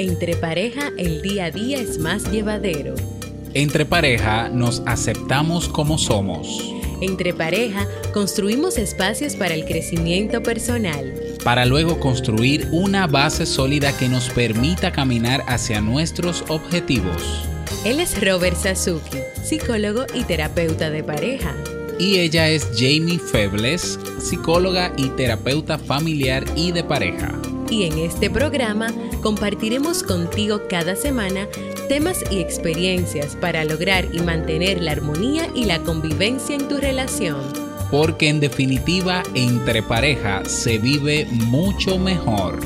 Entre pareja el día a día es más llevadero. Entre pareja nos aceptamos como somos. Entre pareja construimos espacios para el crecimiento personal. Para luego construir una base sólida que nos permita caminar hacia nuestros objetivos. Él es Robert Sasuki, psicólogo y terapeuta de pareja. Y ella es Jamie Febles, psicóloga y terapeuta familiar y de pareja. Y en este programa compartiremos contigo cada semana temas y experiencias para lograr y mantener la armonía y la convivencia en tu relación. Porque en definitiva, entre pareja se vive mucho mejor.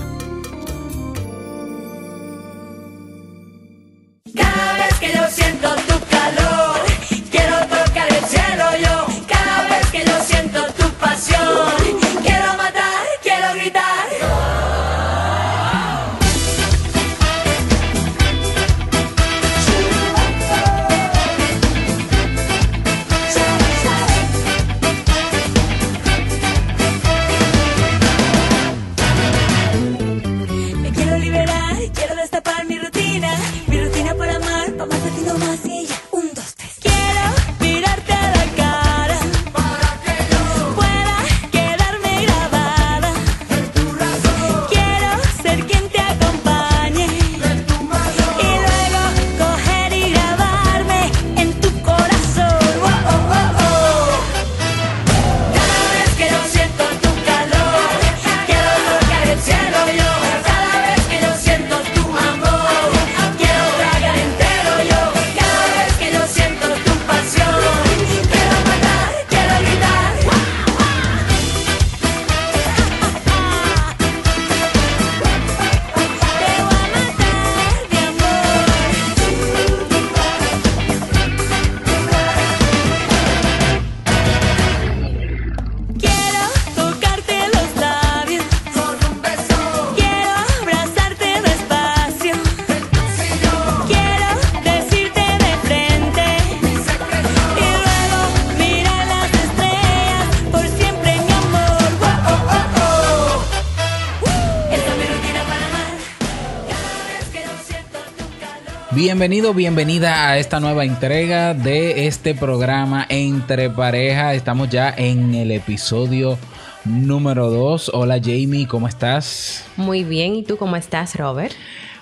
Bienvenido, bienvenida a esta nueva entrega de este programa Entre Pareja. Estamos ya en el episodio número 2. Hola Jamie, ¿cómo estás? Muy bien, ¿y tú cómo estás, Robert?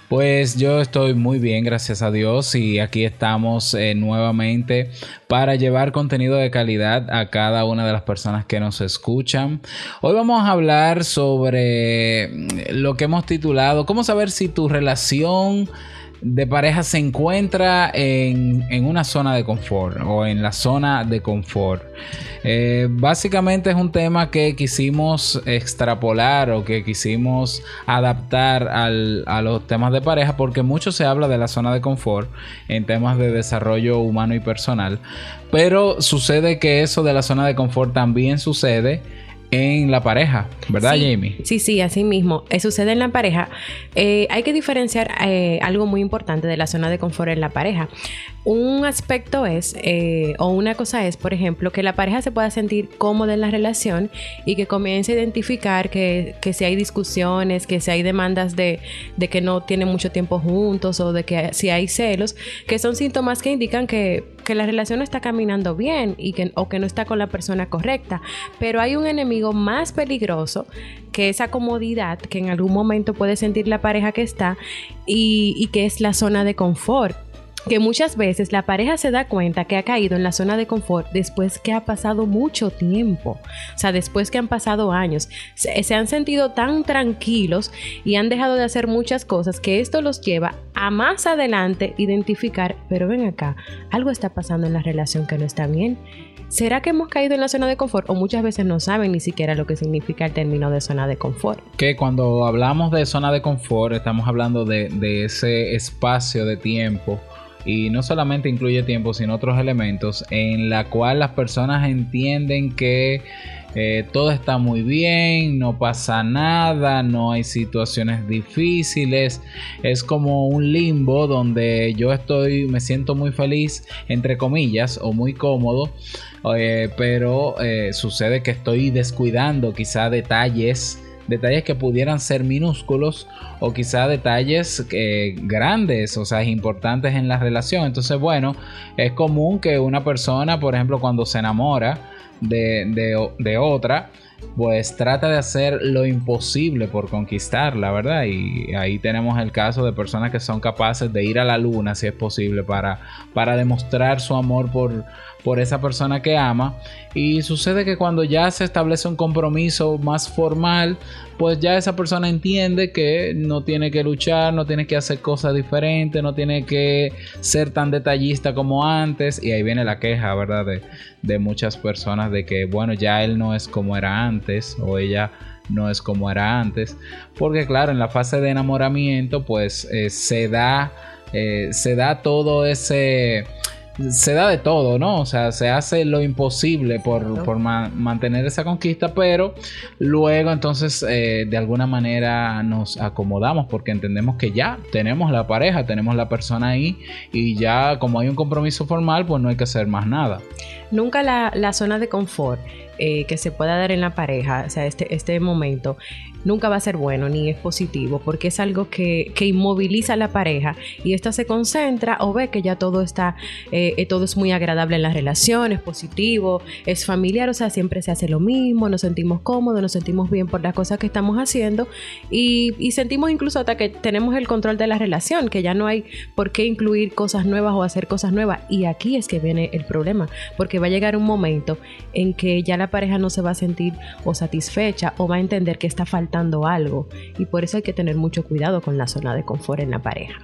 Pues yo estoy muy bien, gracias a Dios, y aquí estamos eh, nuevamente para llevar contenido de calidad a cada una de las personas que nos escuchan. Hoy vamos a hablar sobre lo que hemos titulado ¿Cómo saber si tu relación de pareja se encuentra en, una zona de confort o en la zona de confort. Eh, básicamente es un tema que quisimos extrapolar o que quisimos adaptar a los temas de pareja porque mucho se habla de la zona de confort en temas de desarrollo humano y personal, pero sucede que eso de la zona de confort también sucede en la pareja, ¿verdad, Jamie? Sí, sí, así mismo. Eh, sucede en la pareja. Eh, hay que diferenciar eh, algo muy importante de la zona de confort en la pareja. Un aspecto es, o una cosa es, por ejemplo, que la pareja se pueda sentir cómoda en la relación y que comience a identificar que, si hay discusiones, que si hay demandas de, de que no tienen mucho tiempo juntos o de que si hay celos, que son síntomas que indican que que la relación no está caminando bien y que, o que no está con la persona correcta. Pero hay un enemigo más peligroso que esa comodidad que en algún momento puede sentir la pareja que está y, que es la zona de confort que muchas veces la pareja se da cuenta que ha caído en la zona de confort después que ha pasado mucho tiempo, o sea, después que han pasado años, se, han sentido tan tranquilos y han dejado de hacer muchas cosas que esto los lleva a más adelante identificar, pero ven acá, algo está pasando en la relación que no está bien. ¿Será que hemos caído en la zona de confort o muchas veces no saben ni siquiera lo que significa el término de zona de confort? Que cuando hablamos de zona de confort estamos hablando de, de ese espacio de tiempo y no solamente incluye tiempo, sino otros elementos en la cual las personas entienden que eh, todo está muy bien, no pasa nada, no hay situaciones difíciles, es como un limbo donde yo estoy, me siento muy feliz, entre comillas, o muy cómodo, eh, pero eh, sucede que estoy descuidando quizá detalles detalles que pudieran ser minúsculos o quizá detalles eh, grandes, o sea, importantes en la relación. Entonces, bueno, es común que una persona, por ejemplo, cuando se enamora de, de otra, pues trata de hacer lo imposible por conquistarla, ¿verdad? Y ahí tenemos el caso de personas que son capaces de ir a la luna, si es posible, para, para demostrar su amor por, por esa persona que ama. Y sucede que cuando ya se establece un compromiso más formal, pues ya esa persona entiende que no tiene que luchar, no tiene que hacer cosas diferentes, no tiene que ser tan detallista como antes. Y ahí viene la queja, ¿verdad? De, de muchas personas de que, bueno, ya él no es como era antes o ella no es como era antes. Porque claro, en la fase de enamoramiento, pues eh, se da... Eh, se da todo ese se da de todo, ¿no? O sea, se hace lo imposible por, mantener esa conquista, pero luego entonces eh, de alguna manera nos acomodamos porque entendemos que ya tenemos la pareja, tenemos la persona ahí y ya como hay un compromiso formal, pues no hay que hacer más nada. Nunca la, la zona de confort eh, que se pueda dar en la pareja, o sea, este, este momento, nunca va a ser bueno ni es positivo porque es algo que, inmoviliza a la pareja y esta se concentra o ve que ya todo está, eh, eh, todo es muy agradable en la relación, es positivo, es familiar, o sea, siempre se hace lo mismo, nos sentimos cómodos, nos sentimos bien por las cosas que estamos haciendo y, y sentimos incluso hasta que tenemos el control de la relación, que ya no hay por qué incluir cosas nuevas o hacer cosas nuevas. Y aquí es que viene el problema, porque va a llegar un momento en que ya la pareja no se va a sentir o satisfecha o va a entender que está faltando algo y por eso hay que tener mucho cuidado con la zona de confort en la pareja.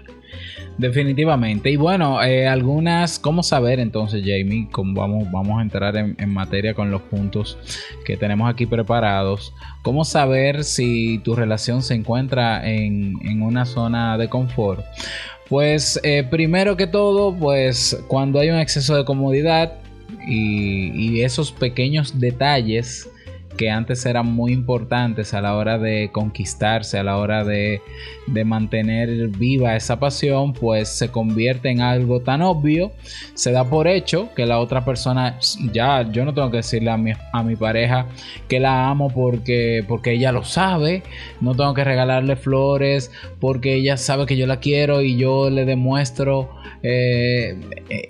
Definitivamente. Y bueno, eh, algunas, ¿cómo saber entonces, Jamie? Como vamos, vamos a entrar en, materia con los puntos que tenemos aquí preparados. ¿Cómo saber si tu relación se encuentra en, una zona de confort? Pues eh, primero que todo, pues cuando hay un exceso de comodidad, y, esos pequeños detalles que antes eran muy importantes a la hora de conquistarse, a la hora de, mantener viva esa pasión, pues se convierte en algo tan obvio, se da por hecho que la otra persona, ya yo no tengo que decirle a mi, a mi pareja que la amo porque, porque ella lo sabe, no tengo que regalarle flores porque ella sabe que yo la quiero y yo le demuestro... Eh, eh,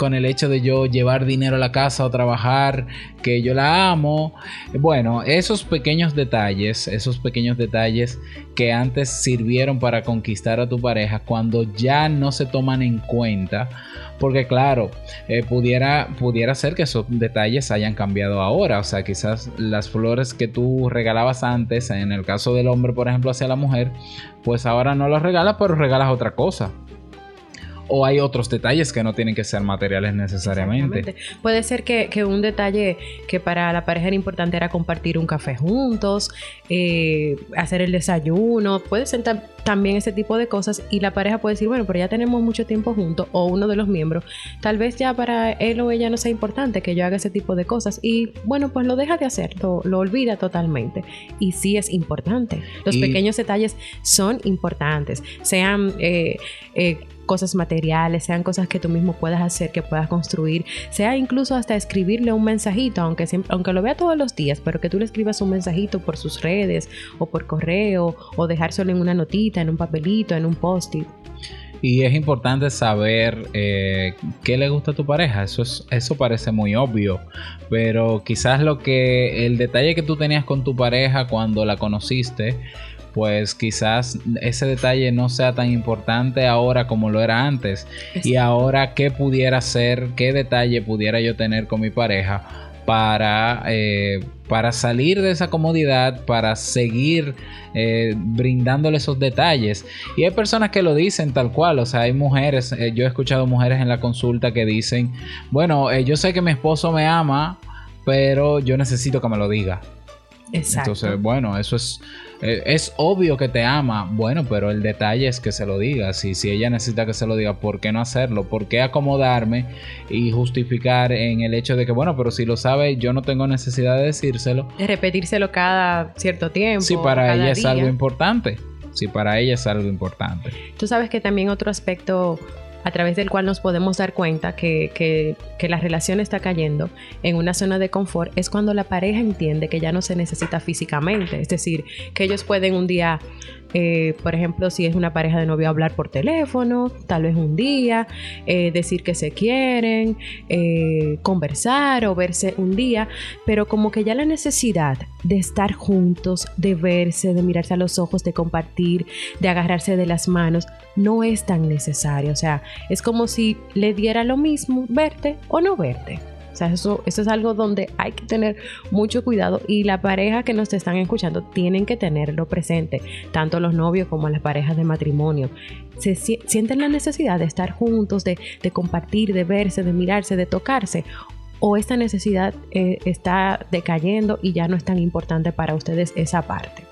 con el hecho de yo llevar dinero a la casa o trabajar, que yo la amo. Bueno, esos pequeños detalles, esos pequeños detalles que antes sirvieron para conquistar a tu pareja, cuando ya no se toman en cuenta, porque claro, eh, pudiera, pudiera ser que esos detalles hayan cambiado ahora, o sea, quizás las flores que tú regalabas antes, en el caso del hombre, por ejemplo, hacia la mujer, pues ahora no las regalas, pero regalas otra cosa o hay otros detalles que no tienen que ser materiales necesariamente. Puede ser que, un detalle que para la pareja era importante era compartir un café juntos, eh, hacer el desayuno, puede ser también ese tipo de cosas y la pareja puede decir, bueno, pero ya tenemos mucho tiempo juntos o uno de los miembros, tal vez ya para él o ella no sea importante que yo haga ese tipo de cosas y bueno, pues lo deja de hacer, lo, olvida totalmente. Y sí es importante. Los pequeños detalles son importantes, sean... Eh, eh, cosas materiales, sean cosas que tú mismo puedas hacer, que puedas construir, sea incluso hasta escribirle un mensajito, aunque, siempre, aunque lo vea todos los días, pero que tú le escribas un mensajito por sus redes o por correo o dejárselo en una notita, en un papelito, en un post-it. Y es importante saber eh, qué le gusta a tu pareja. Eso, es, eso parece muy obvio. Pero quizás lo que. El detalle que tú tenías con tu pareja cuando la conociste pues quizás ese detalle no sea tan importante ahora como lo era antes. Y ahora, ¿qué pudiera ser, qué detalle pudiera yo tener con mi pareja para, eh, para salir de esa comodidad, para seguir eh, brindándole esos detalles? Y hay personas que lo dicen tal cual, o sea, hay mujeres, eh, yo he escuchado mujeres en la consulta que dicen, bueno, yo sé que mi esposo me ama, pero yo necesito que me lo diga. Exacto. Entonces, bueno, eso es eh, es obvio que te ama, bueno, pero el detalle es que se lo digas. Y si ella necesita que se lo diga, ¿por qué no hacerlo? ¿Por qué acomodarme y justificar en el hecho de que, bueno, pero si lo sabe, yo no tengo necesidad de decírselo? De repetírselo cada cierto tiempo. Sí, para ella es algo importante. Sí, para ella es algo importante. Tú sabes que también otro aspecto a través del cual nos podemos dar cuenta que, que, la relación está cayendo en una zona de confort es cuando la pareja entiende que ya no se necesita físicamente. Es decir, que ellos pueden un día eh, por ejemplo, si es una pareja de novio, hablar por teléfono, tal vez un día, eh, decir que se quieren, eh, conversar o verse un día, pero como que ya la necesidad de estar juntos, de verse, de mirarse a los ojos, de compartir, de agarrarse de las manos, no es tan necesario. O sea, es como si le diera lo mismo verte o no verte. O sea, eso, eso es algo donde hay que tener mucho cuidado y la pareja que nos están escuchando tienen que tenerlo presente, tanto los novios como las parejas de matrimonio. Se sienten la necesidad de estar juntos, de, de compartir, de verse, de mirarse, de tocarse o esta necesidad eh, está decayendo y ya no es tan importante para ustedes esa parte.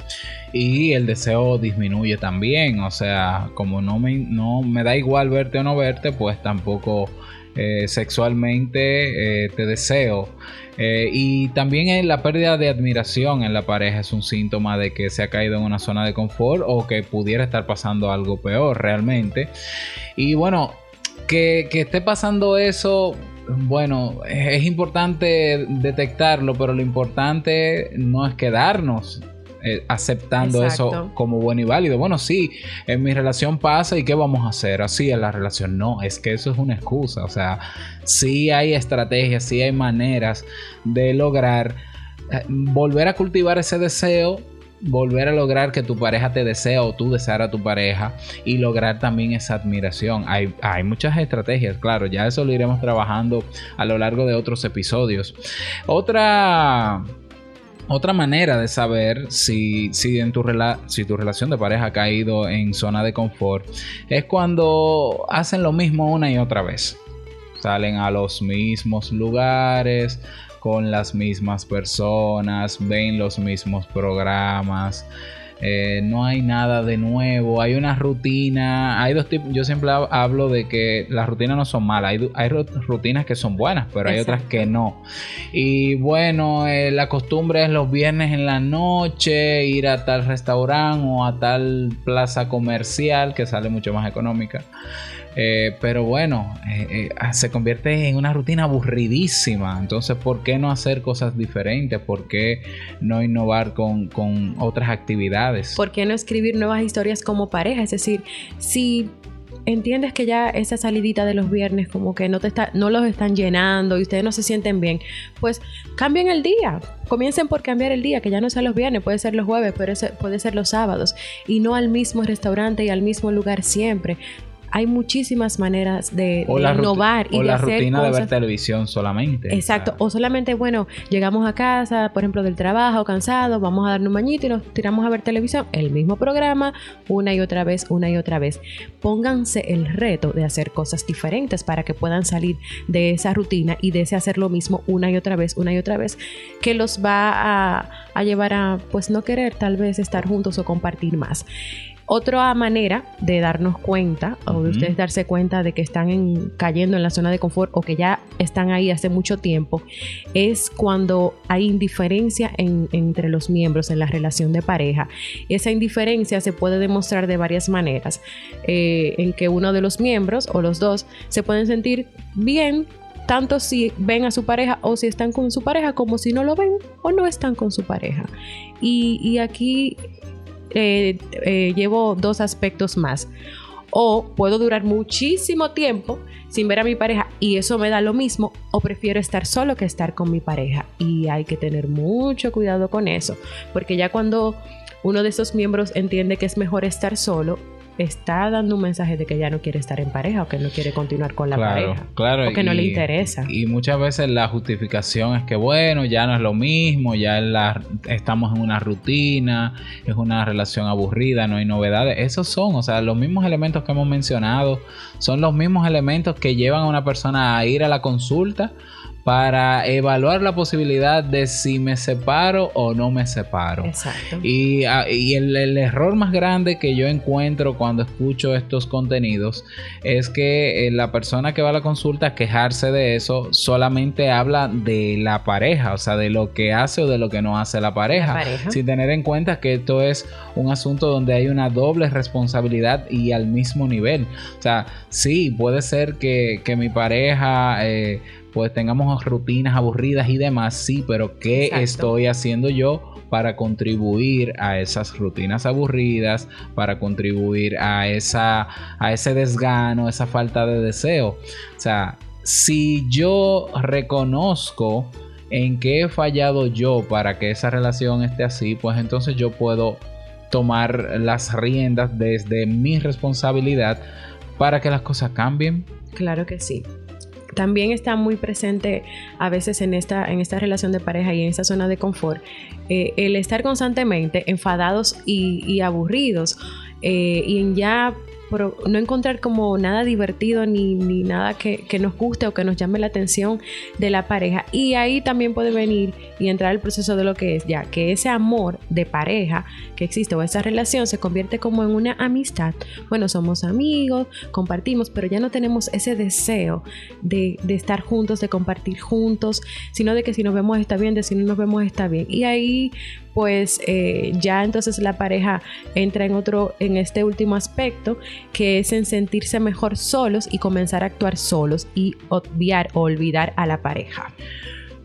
Y el deseo disminuye también, o sea, como no me, no me da igual verte o no verte, pues tampoco eh, sexualmente eh, te deseo. Eh, y también la pérdida de admiración en la pareja es un síntoma de que se ha caído en una zona de confort o que pudiera estar pasando algo peor realmente. Y bueno, que, que esté pasando eso, bueno, es importante detectarlo, pero lo importante no es quedarnos eh, aceptando eso como bueno y válido. Bueno, sí, en mi relación pasa y ¿qué vamos a hacer? Así en la relación. No, es que eso es una excusa. O sea, sí hay estrategias, sí hay maneras de lograr eh, volver a cultivar ese deseo volver a lograr que tu pareja te desea o tú desear a tu pareja y lograr también esa admiración. Hay, hay, muchas estrategias, claro, ya eso lo iremos trabajando a lo largo de otros episodios. Otra otra manera de saber si, si, en tu si tu relación de pareja ha caído en zona de confort es cuando hacen lo mismo una y otra vez. Salen a los mismos lugares, con las mismas personas, ven los mismos programas. Eh, no hay nada de nuevo, hay una rutina, hay dos tipos, yo siempre hablo de que las rutinas no son malas, hay, rutinas que son buenas, pero hay otras que no. Y bueno, eh, la costumbre es los viernes en la noche ir a tal restaurante o a tal plaza comercial que sale mucho más económica. Eh, pero bueno, eh, eh, ah, se convierte en una rutina aburridísima. Entonces, ¿por qué no hacer cosas diferentes? ¿Por qué no innovar con, otras actividades? ¿Por qué no escribir nuevas historias como pareja? Es decir, si entiendes que ya esa salidita de los viernes como que no te está, no los están llenando y ustedes no se sienten bien, pues cambien el día. Comiencen por cambiar el día, que ya no sea los viernes, puede ser los jueves, puede puede ser los sábados y no al mismo restaurante y al mismo lugar siempre hay muchísimas maneras de, innovar y o la rutina de ver televisión solamente. Exacto, o solamente, bueno, llegamos a casa, por ejemplo, del trabajo, cansados, vamos a darnos un bañito y nos tiramos a ver televisión, el mismo programa, una y otra vez, una y otra vez. Pónganse el reto de hacer cosas diferentes para que puedan salir de esa rutina y de ese hacer lo mismo una y otra vez, una y otra vez, que los va a, a llevar a, pues, no querer tal vez estar juntos o compartir más. Otra manera de darnos cuenta o de ustedes darse cuenta de que están cayendo en la zona de confort o que ya están ahí hace mucho tiempo es cuando hay indiferencia entre los miembros en la relación de pareja. Esa indiferencia se puede demostrar de varias maneras, eh, en que uno de los miembros o los dos se pueden sentir bien tanto si ven a su pareja o si están con su pareja como si no lo ven o no están con su pareja. Y, y aquí eh, eh, llevo dos aspectos más. O puedo durar muchísimo tiempo sin ver a mi pareja y eso me da lo mismo. O prefiero estar solo que estar con mi pareja. Y hay que tener mucho cuidado con eso. Porque ya cuando uno de esos miembros entiende que es mejor estar solo, está dando un mensaje de que ya no quiere estar en pareja o que no quiere continuar con la pareja. Claro, o que no le interesa. Y muchas veces la justificación es que, bueno, ya no es lo mismo, ya la, estamos en una rutina, es una relación aburrida, no hay novedades. Esos son, o sea, los mismos elementos que hemos mencionado, son los mismos elementos que llevan a una persona a ir a la consulta para evaluar la posibilidad de si me separo o no me separo. Exacto. Y, ah, el, error más grande que yo encuentro cuando escucho estos contenidos es que eh, la persona que va a la consulta a quejarse de eso solamente habla de la pareja, o sea, de lo que hace o de lo que no hace la pareja, sin tener en cuenta que esto es un asunto donde hay una doble responsabilidad y al mismo nivel. O sea, sí, puede ser que, mi pareja... Eh, pues tengamos rutinas aburridas y demás, sí, pero ¿qué estoy haciendo yo para contribuir a esas rutinas aburridas, para contribuir a, esa, a ese desgano, esa falta de deseo? O sea, si yo reconozco en qué he fallado yo para que esa relación esté así, pues entonces yo puedo tomar las riendas desde mi responsabilidad para que las cosas cambien. Claro que sí también está muy presente a veces en esta, en esta relación de pareja y en esta zona de confort eh, el estar constantemente enfadados y, aburridos eh, y en ya no encontrar como nada divertido ni, nada que, nos guste o que nos llame la atención de la pareja. Y ahí también puede venir y entrar el proceso de lo que es ya, que ese amor de pareja que existe o esa relación se convierte como en una amistad. Bueno, somos amigos, compartimos, pero ya no tenemos ese deseo de, de estar juntos, de compartir juntos, sino de que si nos vemos está bien, de si no nos vemos está bien. Y ahí pues eh, ya entonces la pareja entra en otro, en este último aspecto, que es en sentirse mejor solos y comenzar a actuar solos y obviar o olvidar a la pareja.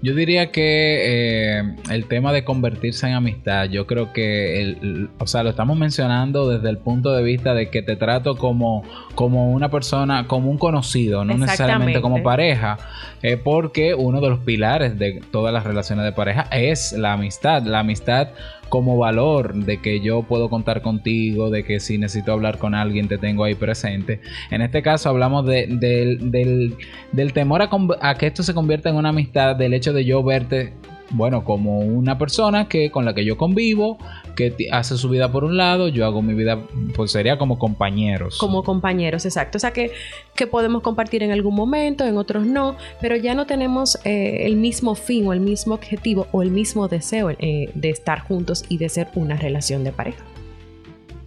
Yo diría que eh, el tema de convertirse en amistad, yo creo que, o sea, lo estamos mencionando desde el punto de vista de que te trato como, como una persona, como un conocido, no necesariamente como pareja, eh, porque uno de los pilares de todas las relaciones de pareja es la amistad. La amistad como valor de que yo puedo contar contigo, de que si necesito hablar con alguien te tengo ahí presente. En este caso hablamos del, del, temor a, a que esto se convierta en una amistad, del hecho de yo verte bueno, como una persona que con la que yo convivo, que hace su vida por un lado, yo hago mi vida, pues sería como compañeros. Como compañeros, exacto. O sea que, que podemos compartir en algún momento, en otros no, pero ya no tenemos eh, el mismo fin o el mismo objetivo o el mismo deseo eh, de estar juntos y de ser una relación de pareja.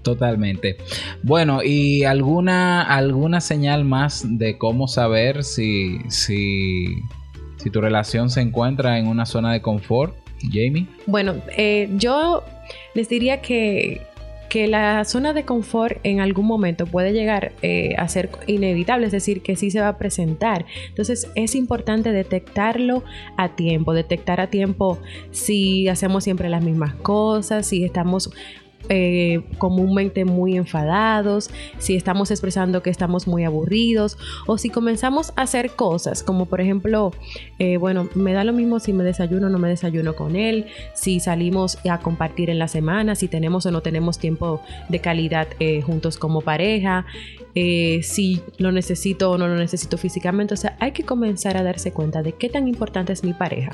Totalmente. Bueno, ¿y alguna, alguna señal más de cómo saber si, si si tu relación se encuentra en una zona de confort, Jamie. Bueno, eh, yo les diría que, que, la zona de confort en algún momento puede llegar eh, a ser inevitable, es decir, que sí se va a presentar. Entonces es importante detectarlo a tiempo, detectar a tiempo si hacemos siempre las mismas cosas, si estamos eh, comúnmente muy enfadados, si estamos expresando que estamos muy aburridos o si comenzamos a hacer cosas como por ejemplo, eh, bueno, me da lo mismo si me desayuno o no me desayuno con él, si salimos a compartir en la semana, si tenemos o no tenemos tiempo de calidad eh, juntos como pareja, si lo necesito o no lo necesito físicamente, o sea, hay que comenzar a darse cuenta de qué tan importante es mi pareja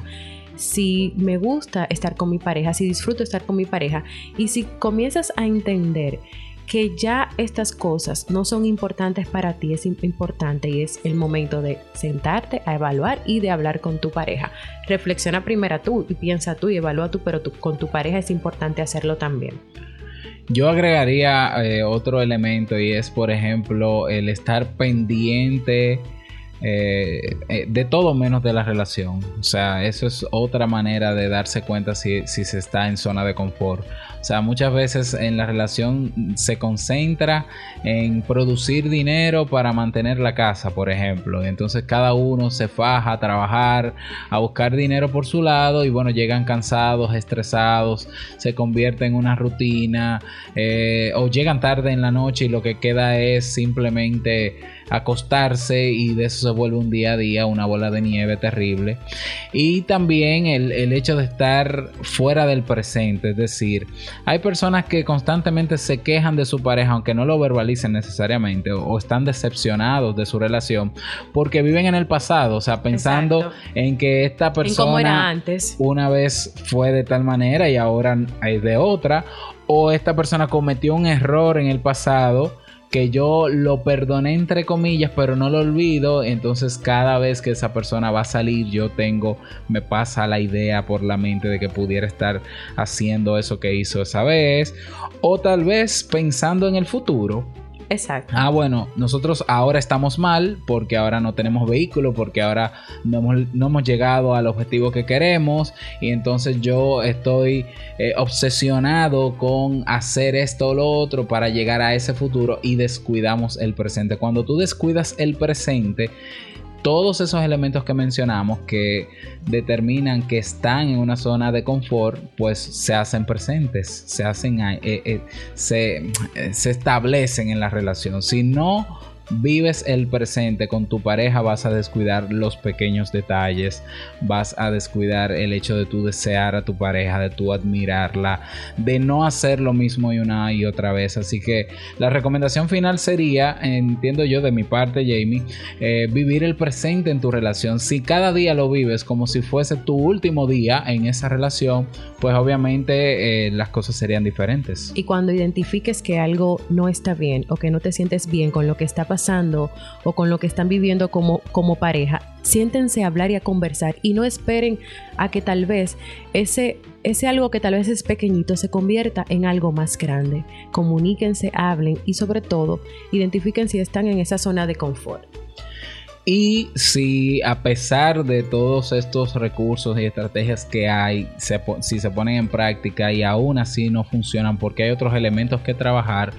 si me gusta estar con mi pareja, si disfruto estar con mi pareja y si comienzas a entender que ya estas cosas no son importantes para ti, es importante y es el momento de sentarte a evaluar y de hablar con tu pareja. Reflexiona primero tú y piensa tú y evalúa tú, pero con tu pareja es importante hacerlo también. Yo agregaría eh, otro elemento y es, por ejemplo, el estar pendiente eh, eh, de todo menos de la relación. O sea, eso es otra manera de darse cuenta si, si se está en zona de confort. O sea, muchas veces en la relación se concentra en producir dinero para mantener la casa, por ejemplo. Entonces cada uno se faja a trabajar, a buscar dinero por su lado y bueno, llegan cansados, estresados, se convierte en una rutina eh, o llegan tarde en la noche y lo que queda es simplemente acostarse y de eso se vuelve un día a día una bola de nieve terrible. Y también el, el hecho de estar fuera del presente, es decir, hay personas que constantemente se quejan de su pareja, aunque no lo verbalicen necesariamente, o, están decepcionados de su relación, porque viven en el pasado, o sea, pensando en que esta persona era antes. una vez fue de tal manera y ahora es de otra, o esta persona cometió un error en el pasado que yo lo perdoné entre comillas, pero no lo olvido. Entonces cada vez que esa persona va a salir, yo tengo, me pasa la idea por la mente de que pudiera estar haciendo eso que hizo esa vez. O tal vez pensando en el futuro Exacto. Ah, bueno, nosotros ahora estamos mal porque ahora no tenemos vehículo, porque ahora no hemos, llegado al objetivo que queremos y entonces yo estoy eh, obsesionado con hacer esto o lo otro para llegar a ese futuro y descuidamos el presente. Cuando tú descuidas el presente, todos esos elementos que mencionamos que determinan que están en una zona de confort, pues se hacen presentes, se hacen, eh, eh, se, se establecen en la relación. Si no vives el presente con tu pareja, vas a descuidar los pequeños detalles, vas a descuidar el hecho de tu desear a tu pareja, de tu admirarla, de no hacer lo mismo y una y otra vez. Así que la recomendación final sería, entiendo yo de mi parte, Jamie, eh, vivir el presente en tu relación. Si cada día lo vives como si fuese tu último día en esa relación, pues obviamente eh, las cosas serían diferentes. Y cuando identifiques que algo no está bien o que no te sientes bien con lo que está pasando, o con lo que están viviendo como, como pareja, siéntense a hablar y a conversar y no esperen a que tal vez ese, ese algo que tal vez es pequeñito se convierta en algo más grande. Comuníquense, hablen y sobre todo identifiquen si están en esa zona de confort. Y si a pesar de todos estos recursos y estrategias que hay, si se ponen en práctica y aún así no funcionan porque hay otros elementos que trabajar,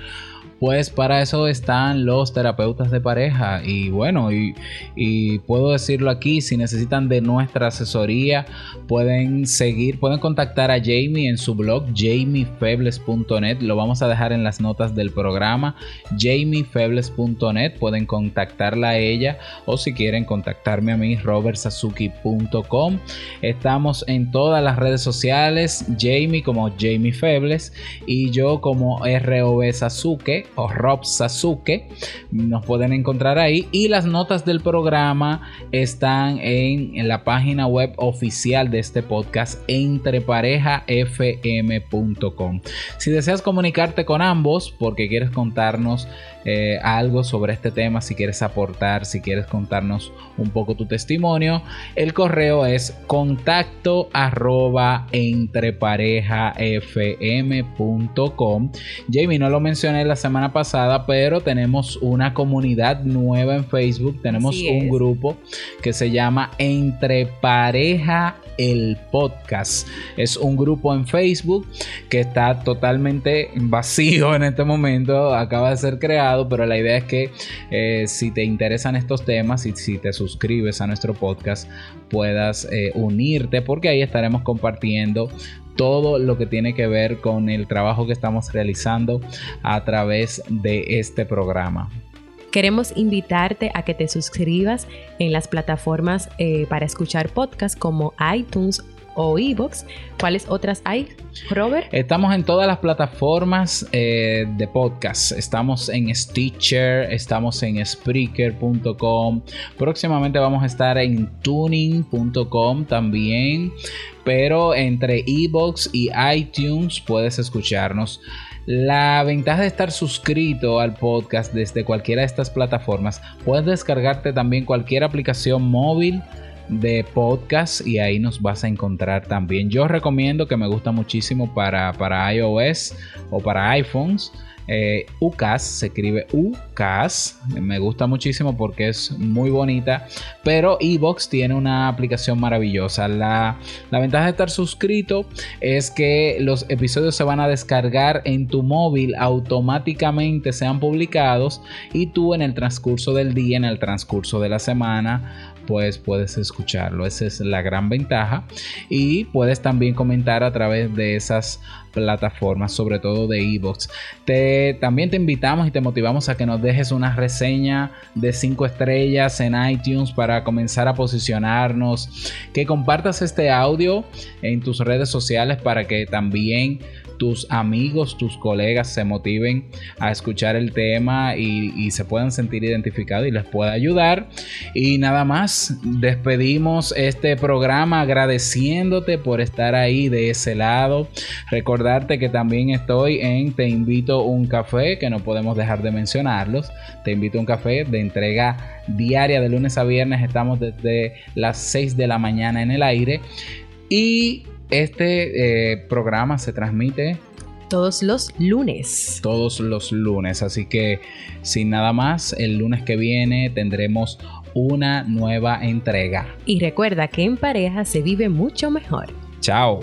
pues para eso están los terapeutas de pareja. Y bueno, y, puedo decirlo aquí, si necesitan de nuestra asesoría, pueden seguir, pueden contactar a Jamie en su blog jamiefebles.net. Lo vamos a dejar en las notas del programa. jamiefebles.net. Pueden contactarla a ella o si quieren contactarme a mí, robertsazuki.com. Estamos en todas las redes sociales. Jamie como Jamie Febles y yo como ROB Sasuke o Rob Sasuke. Nos pueden encontrar ahí. Y las notas del programa están en, la página web oficial de este podcast, entreparejafm.com. Si deseas comunicarte con ambos porque quieres contarnos eh, algo sobre este tema, si quieres aportar, si quieres contarnos un poco tu testimonio, el correo es contacto arroba entreparejafm.com. Jamie, no lo mencioné la semana pasada, pero tenemos una comunidad nueva en Facebook, tenemos un grupo que se llama Entre Pareja el podcast. Es un grupo en Facebook que está totalmente vacío en este momento, acaba de ser creado, pero la idea es que eh, si te interesan estos temas y si te suscribes a nuestro podcast, puedas eh, unirte porque ahí estaremos compartiendo todo lo que tiene que ver con el trabajo que estamos realizando a través de este programa. Queremos invitarte a que te suscribas en las plataformas eh, para escuchar podcasts como iTunes o Evox. ¿Cuáles otras hay, Robert? Estamos en todas las plataformas eh, de podcast. Estamos en Stitcher, estamos en Spreaker.com. Próximamente vamos a estar en tuning.com también. Pero entre Evox y iTunes puedes escucharnos. La ventaja de estar suscrito al podcast desde cualquiera de estas plataformas, puedes descargarte también cualquier aplicación móvil de podcast y ahí nos vas a encontrar también. Yo recomiendo que me gusta muchísimo para, para iOS o para iPhones eh, UCAS, se escribe UCAS, me gusta muchísimo porque es muy bonita, pero Evox tiene una aplicación maravillosa. La, la ventaja de estar suscrito es que los episodios se van a descargar en tu móvil automáticamente, sean publicados y tú en el transcurso del día, en el transcurso de la semana, pues puedes escucharlo. Esa es la gran ventaja. Y puedes también comentar a través de esas plataformas, sobre todo de Evox. Te, también te invitamos y te motivamos a que nos dejes una reseña de 5 estrellas en iTunes para comenzar a posicionarnos. Que compartas este audio en tus redes sociales para que también tus amigos, tus colegas se motiven a escuchar el tema y, se puedan sentir identificados y les pueda ayudar. Y nada más, despedimos este programa agradeciéndote por estar ahí de ese lado. Recordarte que también estoy en Te invito un café, que no podemos dejar de mencionarlos. Te invito un café de entrega diaria de lunes a viernes. Estamos desde las 6 de la mañana en el aire. Y este eh, programa se transmite todos los lunes. Todos los lunes. Así que sin nada más, el lunes que viene tendremos una nueva entrega. Y recuerda que en pareja se vive mucho mejor. Chao.